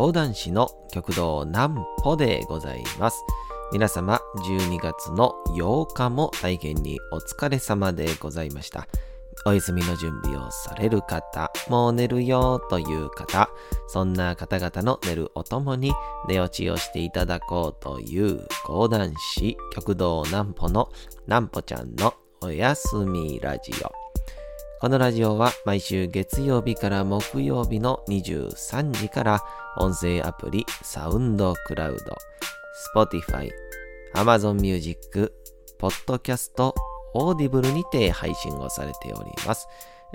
講談師の極道南歩でございます。皆様、12月の8日も大変にお疲れ様でございました。お休みの準備をされる方、もう寝るよという方、そんな方々の寝るおともに寝落ちをしていただこうという講談師極道南歩の南歩ちゃんのおやすみラジオ。このラジオは毎週月曜日から木曜日の23時から音声アプリサウンドクラウド、Spotify、Amazon Music、Podcast、Audible にて配信をされております。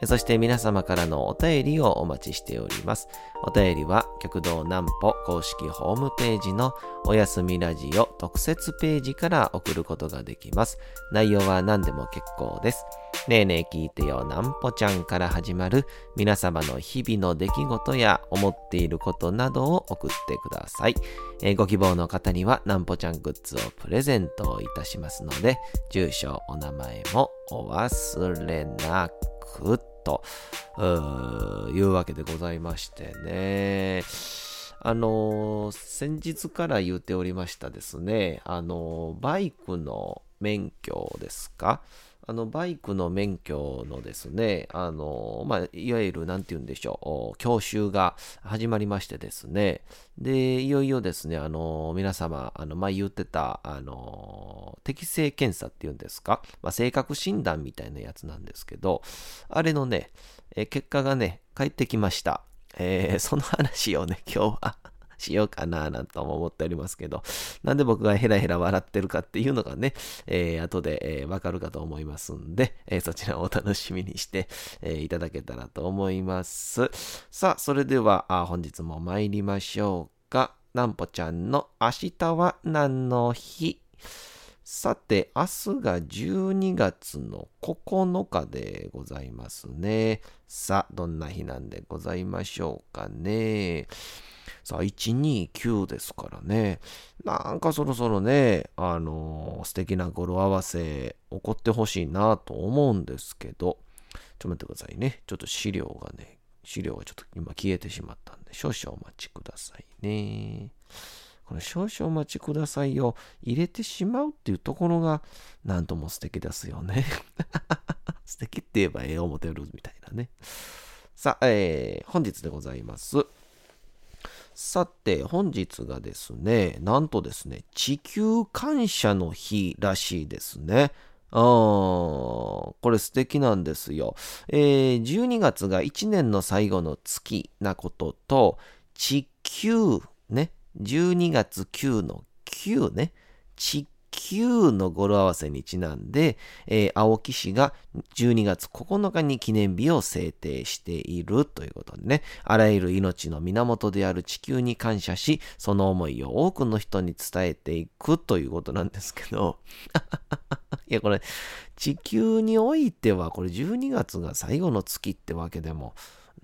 そして皆様からのお便りをお待ちしております。お便りは極道南歩公式ホームページのおやすみラジオ特設ページから送ることができます。内容は何でも結構です。ねえねえ聞いてよ南歩ちゃんから始まる皆様の日々の出来事や思っていることなどを送ってください。えご希望の方には南歩ちゃんグッズをプレゼントいたしますので、住所、お名前もお忘れなくというわけでございましてね。あの先日から言っておりましたですね、あのバイクの免許ですか？あの、バイクの免許のですね、あのまあ、いわゆる、なんて言うんでしょう、教習が始まりましてですね、で、いよいよですね、あの皆様、あの、前言ってた、あの適正検査っていうんですか、まあ、性格診断みたいなやつなんですけど、あれのね、え結果がね、返ってきました。えーその話をね、今日はしようかななんとも思っておりますけど、なんで僕がヘラヘラ笑ってるかっていうのがね、えー後で、えーわかるかと思いますんで、えーそちらをお楽しみにして、えーいただけたらと思います。さあ、それではあ本日も参りましょうか。なんぽちゃんの明日は何の日？さて、明日が12月の9日でございますね。さあ、どんな日なんでございましょうかね。さあ、129ですからね。なんかそろそろね、あのー素敵な語呂合わせ起こってほしいなと思うんですけど、ちょっと待ってくださいね。ちょっと資料がね、資料がちょっと今消えてしまったんで、少々お待ちくださいね。この少々お待ちくださいを入れてしまうっていうところが、なんとも素敵ですよね。素敵って言えばええ思てるみたいなね。さあ、えー本日でございます。さて、本日がですね、なんとですね、地球感謝の日らしいですね。うーこれ素敵なんですよ。えー12月が1年の最後の月なことと、地球ね、12月9の9ね、地球の語呂合わせにちなんで、えー青木氏が12月9日に記念日を制定しているということでね、あらゆる命の源である地球に感謝し、その思いを多くの人に伝えていくということなんですけど、いや、これ、地球においては、これ12月が最後の月ってわけでも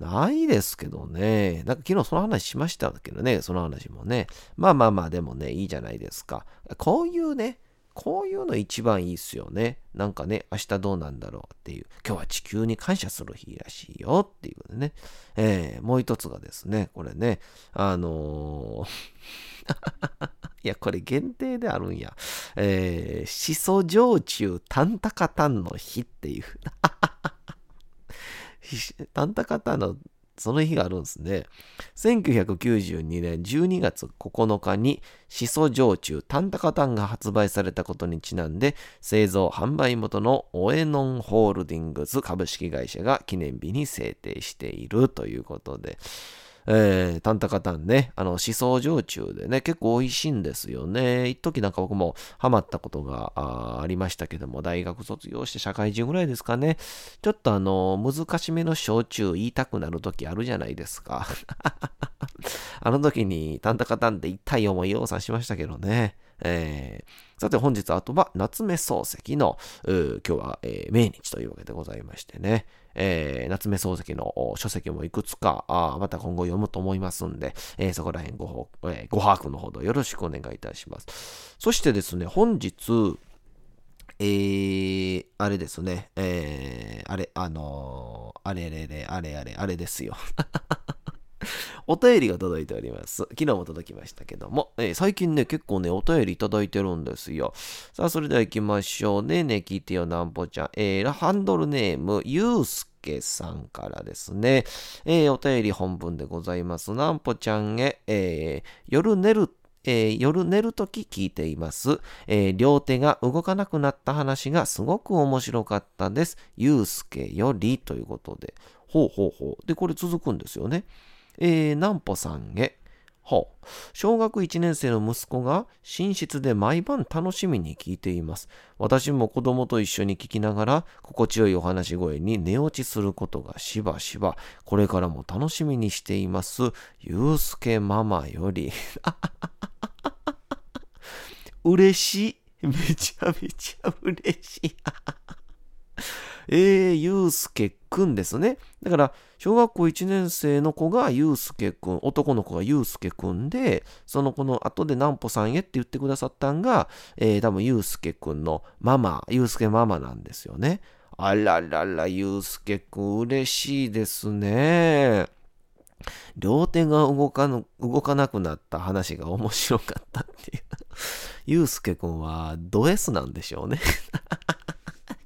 ないですけどね。なんか昨日その話しましたけどね、その話もね。まあまあまあ、でもね、いいじゃないですか。こういうね、こういうの一番いいっすよね。なんかね、明日どうなんだろうっていう。今日は地球に感謝する日らしいよっていうね。えーもう一つがですね、これね、あのー いや、これ限定であるんや。えー、しそ焼酎タンタカタンの日っていう。タンタカタンのその日があるんですね。1992年12月9日にシソ焼酎タンタカタンが発売されたことにちなんで製造販売元のオエノンホールディングス株式会社が記念日に制定しているということで、えー、タンタカタンね、あの、思想常駐でね、結構美味しいんですよね。一時なんか僕もハマったことがあありましたけども、大学卒業して社会人ぐらいですかね。ちょっとあの、難しめの焼酎言いたくなる時あるじゃないですか。あの時にタンタカタンで痛い思いをさしましたけどね。えーさて本日あとは夏目漱石の今日は、えー命日というわけでございましてね、えー夏目漱石の書籍もいくつかまた今後読むと思いますんで、えーそこら辺ご、えーご把握のほどよろしくお願いいたします。そしてですね、本日、えー、あれですね、えー、あれ、あのーあれれれ、あれあれ、あれですよ。お便りが届いております。昨日も届きましたけども、えー、最近ね、結構ね、お便りいただいてるんですよ。さあ、それでは行きましょうね。ね、聞いてよ、なんぽちゃん。えー、ハンドルネーム、ゆうすけさんからですね。えー、お便り本文でございます。なんぽちゃんへ、えー、夜寝るえー、夜寝るとき聞いています、えー、両手が動かなくなった話がすごく面白かったです。ゆうすけよりということで。ほうほうほう。で、これ続くんですよね。えー、なんぽさんへ。はあ、小学1年生の息子が寝室で毎晩楽しみに聞いています。私も子供と一緒に聞きながら心地よいお話し声に寝落ちすることがしばしばこれからも楽しみにしています。ゆうすけママより。嬉しい。めちゃめちゃ嬉しい。えー、ゆうすけくんですね。だから、小学校1年生の子がゆうすけくん、男の子がゆうすけくんで、その子の後でなんぽさんへって言ってくださったんが、えー、多分ゆうすけくんのママ、ゆうすけママなんですよね。あららら、ゆうすけくん嬉しいですね。両手が動かぬ動かなくなった話が面白かったっていう。ゆうすけくんはド S なんでしょうね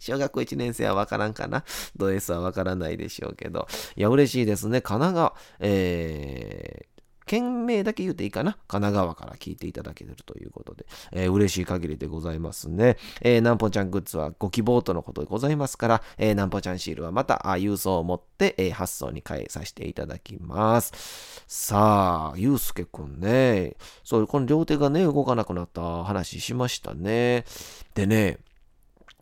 小学校1年生はわからんかな？ド S はわからないでしょうけど。いや、嬉しいですね。神奈川、えー、県名だけ言うていいかな？神奈川から聞いていただけるということで、えー、嬉しい限りでございますね。えー、なんぽちゃんグッズはご希望とのことでございますから、えー、なんぽちゃんシールはまたあ郵送を持って、えー、発送に変えさせていただきます。さあ、ゆうすけくんね、そう、この両手がね、動かなくなった話しましたね。でね、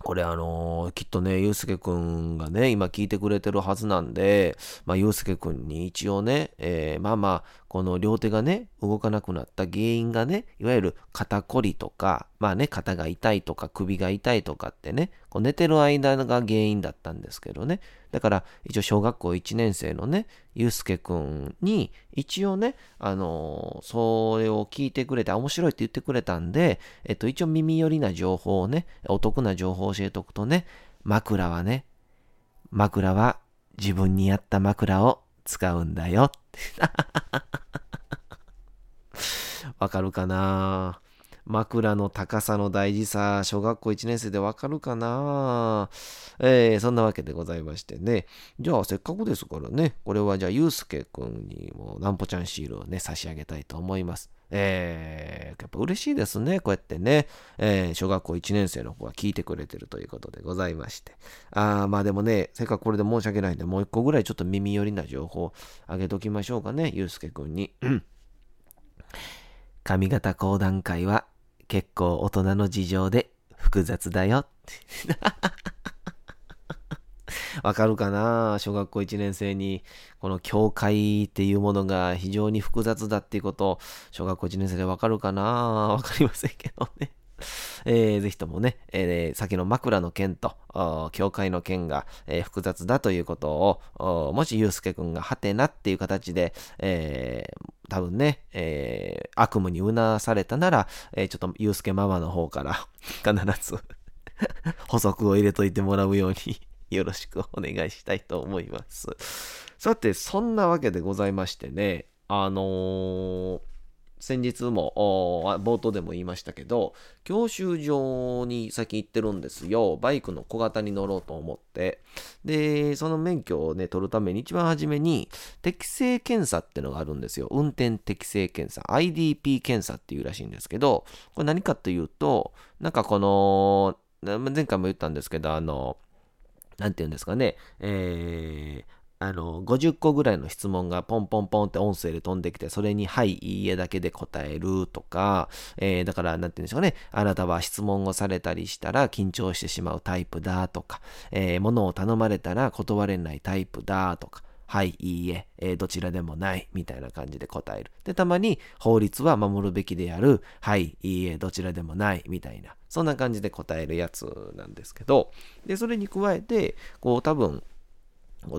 これあのー、きっとね、ゆうすけくんがね、今聞いてくれてるはずなんで、まあ、ゆうすけくんに一応ね、えー、まあまあ、この両手がね、動かなくなった原因がね、いわゆる肩こりとか、まあね、肩が痛いとか首が痛いとかってね、こう寝てる間が原因だったんですけどね。だから一応小学校1年生のね、ゆうすけくんに一応ね、あのー、それを聞いてくれて、面白いって言ってくれたんで、えっと一応耳寄りな情報をね、お得な情報を教えておくとね、枕はね、枕は自分に合った枕を使うんだよ。わかるかな？枕の高さの大事さ、小学校1年生でわかるかな？えー、そんなわけでございましてね。じゃあ、せっかくですからね、これはじゃあ、ゆうすけくんにもなんぽちゃんシールをね、差し上げたいと思います。えー、やっぱ嬉しいですね。こうやってね、えー、小学校1年生の子が聞いてくれてるということでございまして。あー、まあでもね、せっかくこれで申し訳ないんで、もう一個ぐらいちょっと耳寄りな情報あげときましょうかね、ゆうすけくんに。髪型講談会は結構大人の事情で複雑だよ。わかるかな？小学校1年生に、この教会っていうものが非常に複雑だっていうこと、小学校1年生でわかるかな？わかりませんけどね。えー、ぜひともね、えー、先の枕の件と、教会の件が、えー、複雑だということを、もしゆうすけくんがハテナっていう形で、えー、多分ね、えー、悪夢にうなされたなら、えー、ちょっとゆうすけママの方から必ず補足を入れといてもらうようによろしくお願いしたいと思います。さて、そんなわけでございましてね、あのー先日も冒頭でも言いましたけど教習所に先行ってるんですよ。バイクの小型に乗ろうと思って。でその免許をね取るために一番初めに適正検査ってのがあるんですよ。運転適正検査。IDP 検査っていうらしいんですけどこれ何かというとなんかこの前回も言ったんですけどあのなんて言うんですかね、えー、あの、50個ぐらいの質問がポンポンポンって音声で飛んできて、それに、はい、いいえだけで答えるとか、えー、だから、なんて言うんでしょうね。あなたは質問をされたりしたら緊張してしまうタイプだとか、えー、物を頼まれたら断れないタイプだとか、はい、いいえ、えー、どちらでもない、みたいな感じで答える。で、たまに、法律は守るべきである、はい、いいえ、どちらでもない、みたいな、そんな感じで答えるやつなんですけど、で、それに加えて、こう、多分、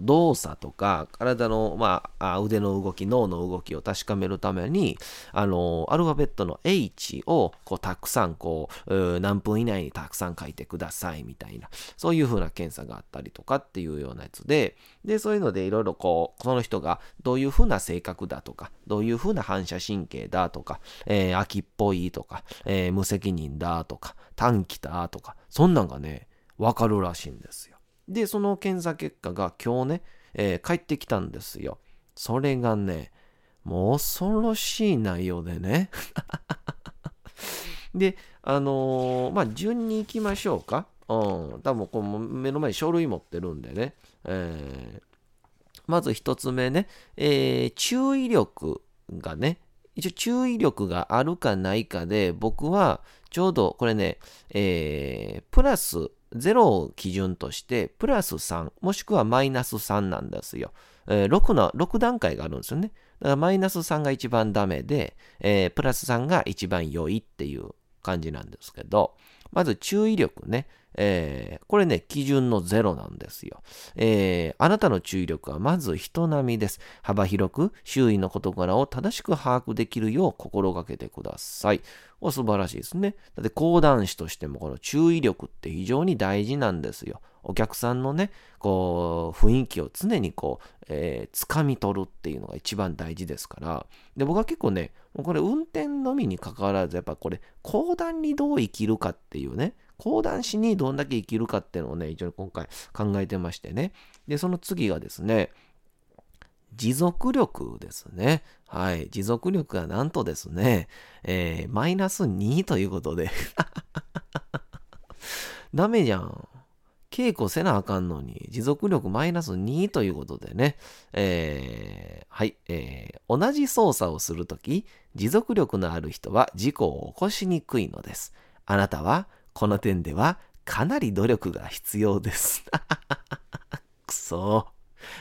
動作とか、体の、まあ、腕の動き、脳の動きを確かめるために、あの、アルファベットの H を、こう、たくさん、こう、何分以内にたくさん書いてください、みたいな、そういう風な検査があったりとかっていうようなやつで、で、そういうのでいろいろこう、その人がどういう風な性格だとか、どういう風な反射神経だとか、えー、秋っぽいとか、えー、無責任だとか、短期だとか、そんなんがね、わかるらしいんですよ。で、その検査結果が今日ね、えー、帰ってきたんですよ。それがね、もう恐ろしい内容でね。で、あのー、まあ、順に行きましょうか。うん、多分こう目の前に書類持ってるんでね。えー、まず一つ目ね、えー、注意力がね、一応注意力があるかないかで、僕はちょうどこれね、えー、プラス0を基準として、プラス3、もしくはマイナス3なんですよ。えー、6の、6段階があるんですよね。だからマイナス3が一番ダメで、えー、プラス3が一番良いっていう感じなんですけど、まず注意力ね。えー、これね、基準のゼロなんですよ。えー、あなたの注意力はまず人並みです。幅広く周囲の事柄を正しく把握できるよう心がけてください。お素晴らしいですね。だって講談師としてもこの注意力って非常に大事なんですよ。お客さんのね、こう、雰囲気を常にこう、えー、掴み取るっていうのが一番大事ですから。で、僕は結構ね、これ運転のみに関わらず、やっぱこれ、講談にどう生きるかっていうね、講談師にどんだけ生きるかっていうのをね、一応今回考えてましてね。で、その次がですね、持続力ですね。はい。持続力がなんとですね、えー、マイナス2ということで ダメじゃん。稽古せなあかんのに、持続力マイナス2ということでね、えー、はい、えー、同じ操作をするとき、持続力のある人は事故を起こしにくいのです。あなたはこの点ではかなり努力が必要です。くそ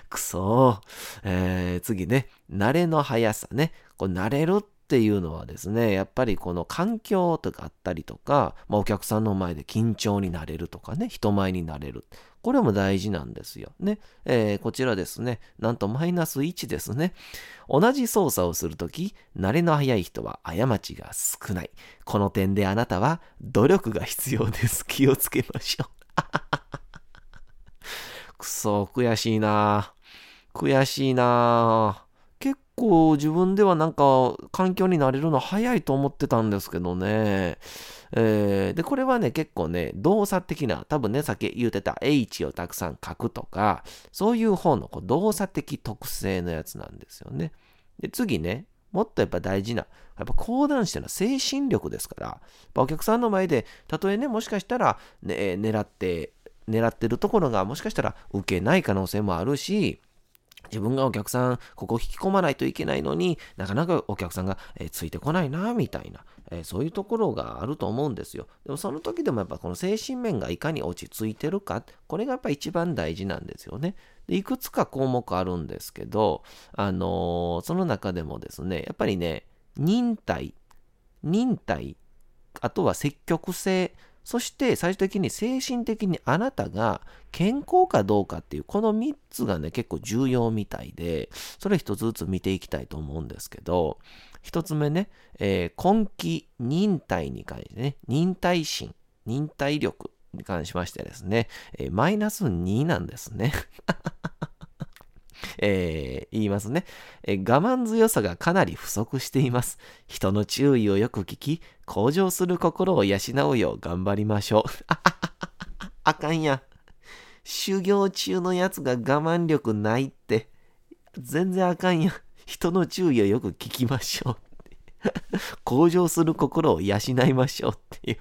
くそえー、次ね、慣れの速さね。これ慣れるっていうのはですね、やっぱりこの環境とかあったりとか、まあ、お客さんの前で緊張になれるとかね、人前になれる。これも大事なんですよ。ね。えー、こちらですね。なんとマイナス1ですね。同じ操作をするとき、慣れの早い人は過ちが少ない。この点であなたは努力が必要です。気をつけましょう。くそ、悔しいな悔しいな構自分ではなんか環境になれるの早いと思ってたんですけどね。えー、で、これはね、結構ね、動作的な、多分ね、さっき言うてた H をたくさん書くとか、そういう方のこう動作的特性のやつなんですよね。で、次ね、もっとやっぱ大事な、やっぱ講談師っていうのは精神力ですから、お客さんの前で、たとえね、もしかしたら、ね、狙って、狙ってるところがもしかしたら受けない可能性もあるし、自分がお客さん、ここ引き込まないといけないのになかなかお客さんが、えついてこないな、みたいな、えー、そういうところがあると思うんですよ。でもその時でもやっぱこの精神面がいかに落ち着いてるか、これがやっぱ一番大事なんですよね。でいくつか項目あるんですけど、あのー、その中でもですね、やっぱりね、忍耐、忍耐、あとは積極性、そして最終的に精神的にあなたが健康かどうかっていうこの3つがね結構重要みたいでそれ一つずつ見ていきたいと思うんですけど1つ目ね、えー、根気忍耐に関してね忍耐心忍耐力に関しましてですね、えー、マイナス2なんですね えー、言いますね、えー、我慢強さがかなり不足しています。人の注意をよく聞き、向上する心を養うよう頑張りましょう。あかんや。修行中のやつが我慢力ないって、全然あかんや。人の注意をよく聞きましょう。向上する心を養いましょうっていう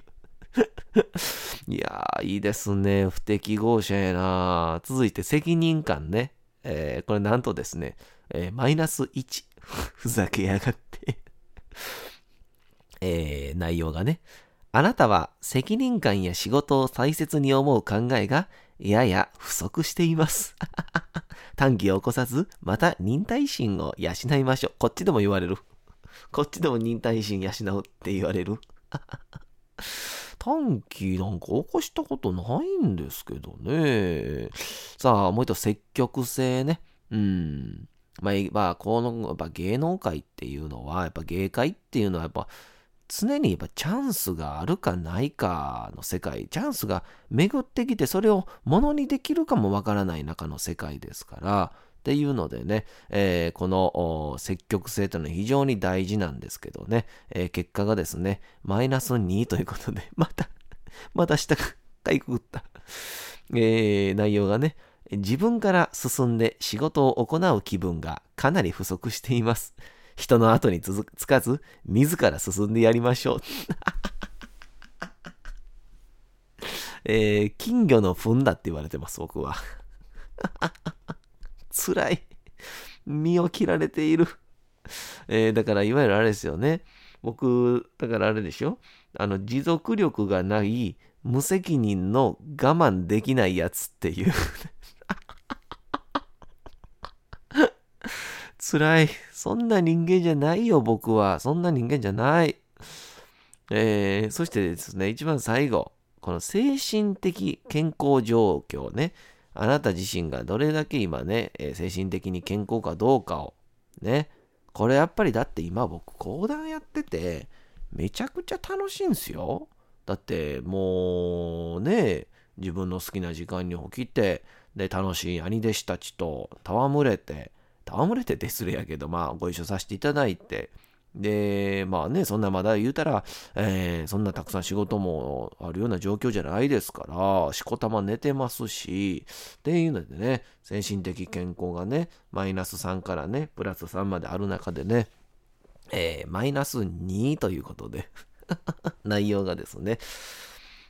いやー、いいですね。不適合者やな続いて責任感ね。えー、これなんとですね、えー、マイナス1。ふざけやがってえー、内容がね、あなたは責任感や仕事を大切に思う考えがやや不足しています。短期を起こさず、また忍耐心を養いましょう。こっちでも言われる。こっちでも忍耐心養うって言われる。短期なんか起こしたことないんですけどね。さあ、もう一度積極性ね。うん。まあ、まあ、この、やっぱ芸能界っていうのは、やっぱ芸界っていうのはやっぱ常にやっぱチャンスがあるかないかの世界、チャンスが巡ってきてそれをものにできるかもわからない中の世界ですから、っていうのでね、えー、この積極性というのは非常に大事なんですけどね、えー、結果がですね、マイナス2ということで、また、また下がかいくぐった、えー、内容がね、自分から進んで仕事を行う気分がかなり不足しています。人の後につかず、自ら進んでやりましょう。えー、金魚の糞だって言われてます、僕は。辛い。身を切られている。えー、だから、いわゆるあれですよね。僕、だからあれでしょ？あの、持続力がない、無責任の我慢できないやつっていう辛い。そんな人間じゃないよ、僕は。そんな人間じゃない。えー、そしてですね、一番最後。この精神的健康状況ね。あなた自身がどれだけ今ね、え精神的に健康かどうかを。ね。これやっぱりだって今僕講談やってて、めちゃくちゃ楽しいんすよ。だってもうね、自分の好きな時間に起きて、で、楽しい兄弟子たちと戯れて、戯れてて失礼やけど、まあ、ご一緒させていただいて、で、まあね、そんなまだ言うたら、えー、そんなたくさん仕事もあるような状況じゃないですから、しこたま寝てますし、っていうのでね、精神的健康がね、マイナス3からね、プラス3まである中でね、えー、マイナス2ということで 内容がですね、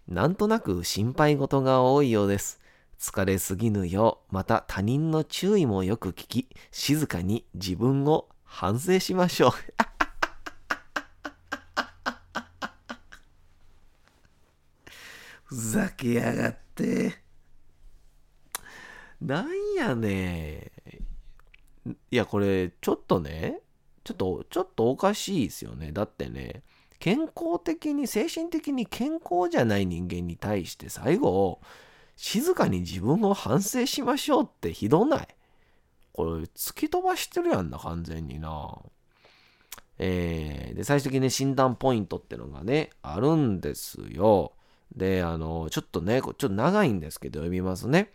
なんとなく心配事が多いようです。疲れすぎぬよう、また他人の注意もよく聞き、静かに自分を反省しましょう。ふざけやがって。なんやねいや、これ、ちょっとね、ちょっと、ちょっとおかしいですよね。だってね、健康的に、精神的に健康じゃない人間に対して最後、静かに自分を反省しましょうってひどない？これ突き飛ばしてるやんな、完全にな。えー、で、最終的にね、診断ポイントってのがね、あるんですよ。で、あの、ちょっとね、ちょっと長いんですけど、読みますね。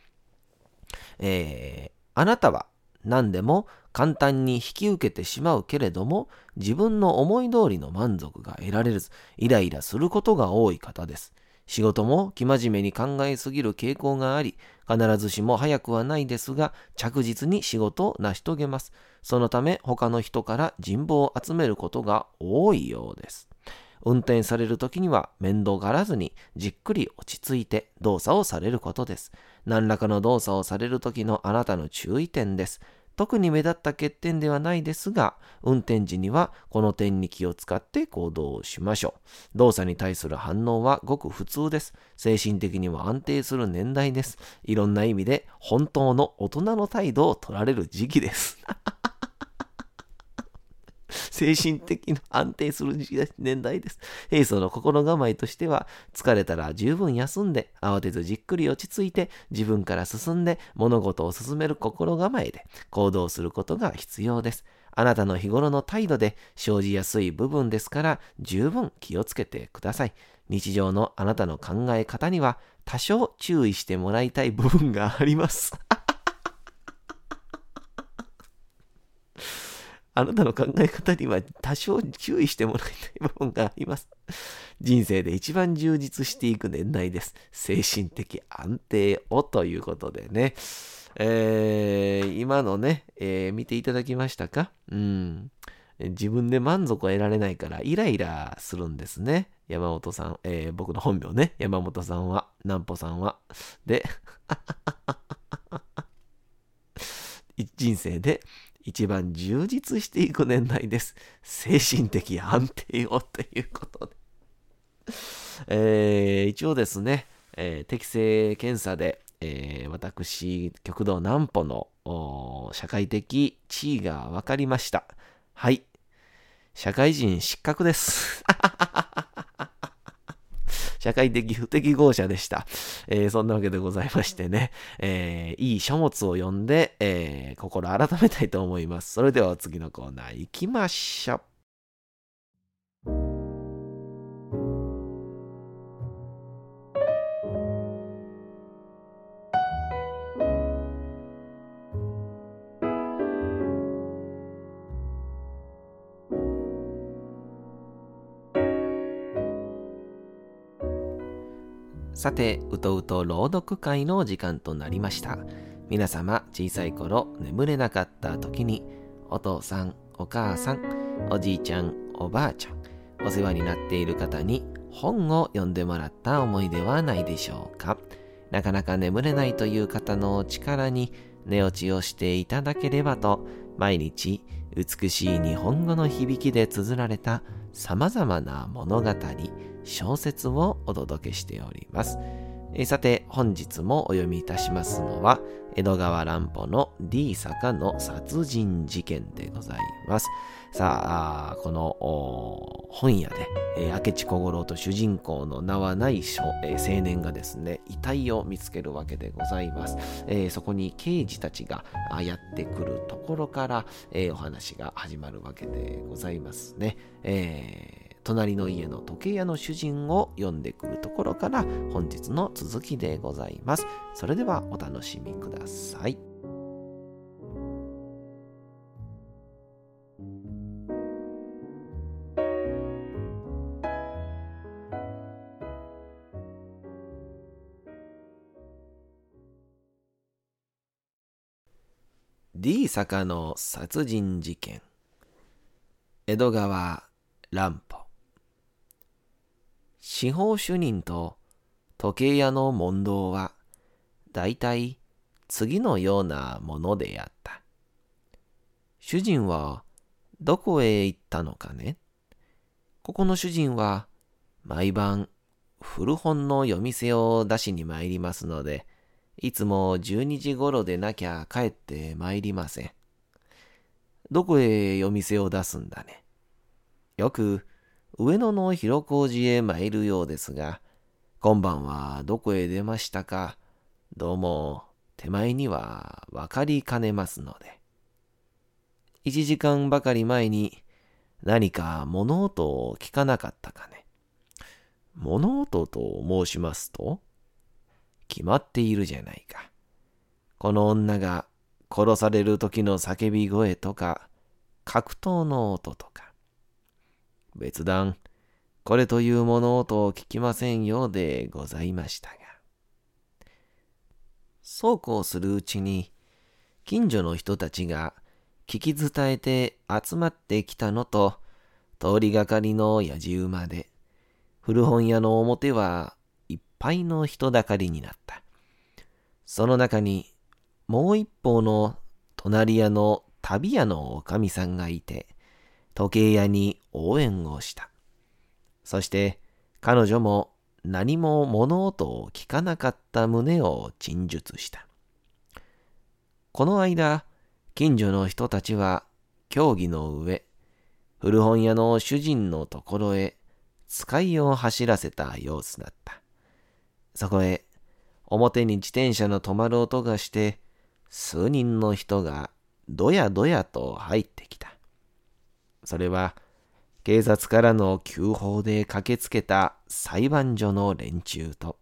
えー、あなたは何でも簡単に引き受けてしまうけれども、自分の思い通りの満足が得られず、イライラすることが多い方です。仕事も生真面目に考えすぎる傾向があり、必ずしも早くはないですが、着実に仕事を成し遂げます。そのため、他の人から人望を集めることが多いようです。運転される時には面倒がらずにじっくり落ち着いて動作をされることです。何らかの動作をされる時のあなたの注意点です。特に目立った欠点ではないですが、運転時にはこの点に気を使って行動しましょう。動作に対する反応はごく普通です。精神的にも安定する年代です。いろんな意味で本当の大人の態度を取られる時期です。精神的に安定する年代です。平素の心構えとしては、疲れたら十分休んで、慌てずじっくり落ち着いて、自分から進んで物事を進める心構えで行動することが必要です。あなたの日頃の態度で生じやすい部分ですから、十分気をつけてください。日常のあなたの考え方には、多少注意してもらいたい部分があります。あなたの考え方には多少注意してもらいたい部分があります。人生で一番充実していく年代です。精神的安定をということでね。えー、今のね、えー、見ていただきましたか？うん。自分で満足を得られないからイライラするんですね。山本さん、えー、僕の本名ね。山本さんは、南穂さんは。で、人生で一番充実していく年代です。精神的安定をということで。えー、一応ですね、えー、適正検査で、えー、私、極道南歩の社会的地位が分かりました。はい。社会人失格です。社会的不適合者でした。えー、そんなわけでございましてね、えー、いい書物を読んで、えー、心改めたいと思います。それでは次のコーナー行きましょう。さて、うとうと朗読会の時間となりました。皆様、小さい頃眠れなかった時に、お父さん、お母さん、おじいちゃん、おばあちゃん、お世話になっている方に本を読んでもらった思いではないでしょうか？なかなか眠れないという方の力に寝落ちをしていただければと、毎日美しい日本語の響きで綴られた様々な物語、小説をお届けしております。えさて、本日もお読みいたしますのは、江戸川乱歩の D 坂の殺人事件でございます。さあ、この本屋で、えー、明智小五郎と主人公の名はない,、えー、青年がですね、遺体を見つけるわけでございます。えー、そこに刑事たちがやってくるところから、えお話が始まるわけでございますね。えー隣の家の時計屋の主人を呼んでくるところから本日の続きでございます。それではお楽しみください。D 坂の殺人事件江戸川乱歩司法主任と時計屋の問答は、大体次のようなものであった。主人はどこへ行ったのかね？ここの主人は毎晩古本の夜店を出しに参りますので、いつも12時頃でなきゃ帰って参りません。どこへ夜店を出すんだね？よく上野の広小路へ参るようですが、今晩はどこへ出ましたか、どうも手前には分かりかねますので。一時間ばかり前に何か物音を聞かなかったかね。物音と申しますと、決まっているじゃないか。この女が殺される時の叫び声とか、格闘の音とか。別段、これという物音を聞きませんようでございましたが。そうこうするうちに、近所の人たちが聞き伝えて集まってきたのと、通りがかりのやじ馬で、古本屋の表はいっぱいの人だかりになった。その中に、もう一方の隣屋の旅屋のおかみさんがいて、時計屋に応援をした。そして彼女も何も物音を聞かなかった旨を陳述した。この間、近所の人たちは協議の上、古本屋の主人のところへ使いを走らせた様子だった。そこへ表に自転車の止まる音がして、数人の人がどやどやと入ってきた。それは、警察からの急報で駆けつけた裁判所の連中と、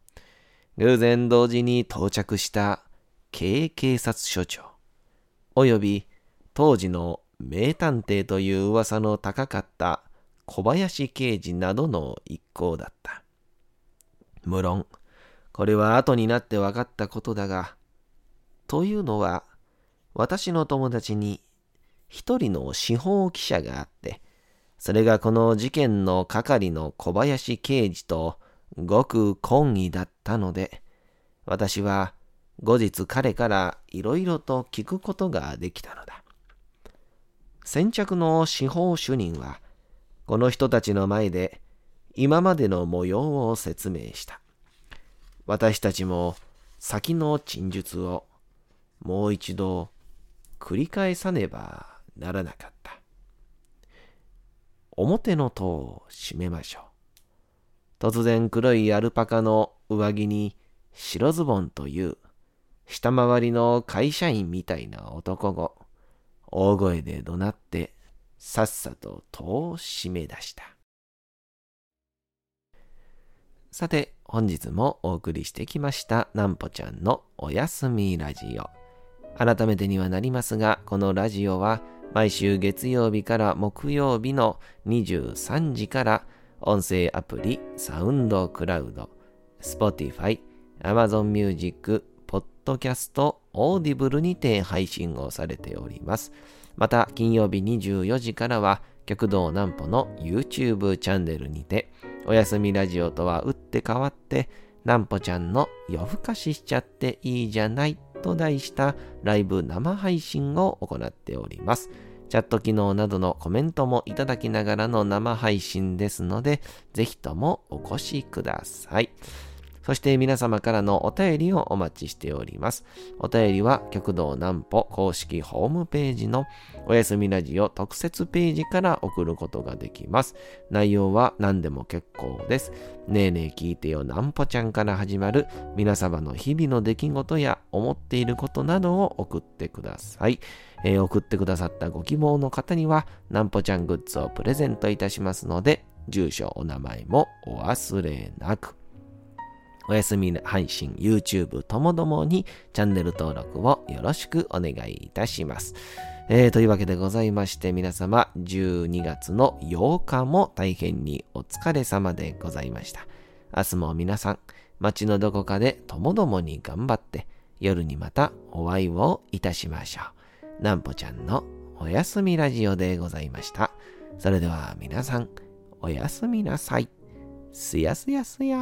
偶然同時に到着した警警察署長、および当時の名探偵という噂の高かった小林刑事などの一行だった。無論、これは後になって分かったことだが、というのは、私の友達に一人の司法記者があって、それがこの事件の係の小林刑事とごく懇意だったので、私は後日彼からいろいろと聞くことができたのだ。先着の司法主任は、この人たちの前で今までの模様を説明した。私たちも先の陳述をもう一度繰り返さねばならなかった。表の戸を閉めましょう。突然黒いアルパカの上着に白ズボンという下回りの会社員みたいな男が大声で怒鳴ってさっさと戸を閉め出した。さて、本日もお送りしてきましたなんぽちゃんのおやすみラジオ。改めてにはなりますが、このラジオは毎週月曜日から木曜日の23時から音声アプリサウンドクラウド、Spotify、Amazon Music、Podcast、Audible にて配信をされております。また、金曜日24時からは、極道南歩の YouTube チャンネルにて、おやすみラジオとは打って変わって、南歩ちゃんの夜更かししちゃっていいじゃないと題したライブ生配信を行っております。チャット機能などのコメントもいただきながらの生配信ですので、ぜひともお越しください。そして皆様からのお便りをお待ちしております。お便りは極道南歩公式ホームページのおやすみラジオ特設ページから送ることができます。内容は何でも結構です。ねえねえ聞いてよ南歩ちゃんから始まる皆様の日々の出来事や思っていることなどを送ってください。えー、送ってくださったご希望の方には南歩ちゃんグッズをプレゼントいたしますので、住所、お名前もお忘れなく。おやすみ配信、YouTube ともどもにチャンネル登録をよろしくお願いいたします。えー、というわけでございまして皆様12月の8日も大変にお疲れ様でございました。明日も皆さん街のどこかでともどもに頑張って夜にまたお会いをいたしましょう。なんぽちゃんのおやすみラジオでございました。それでは皆さんおやすみなさい。See ya, see ya, see ya.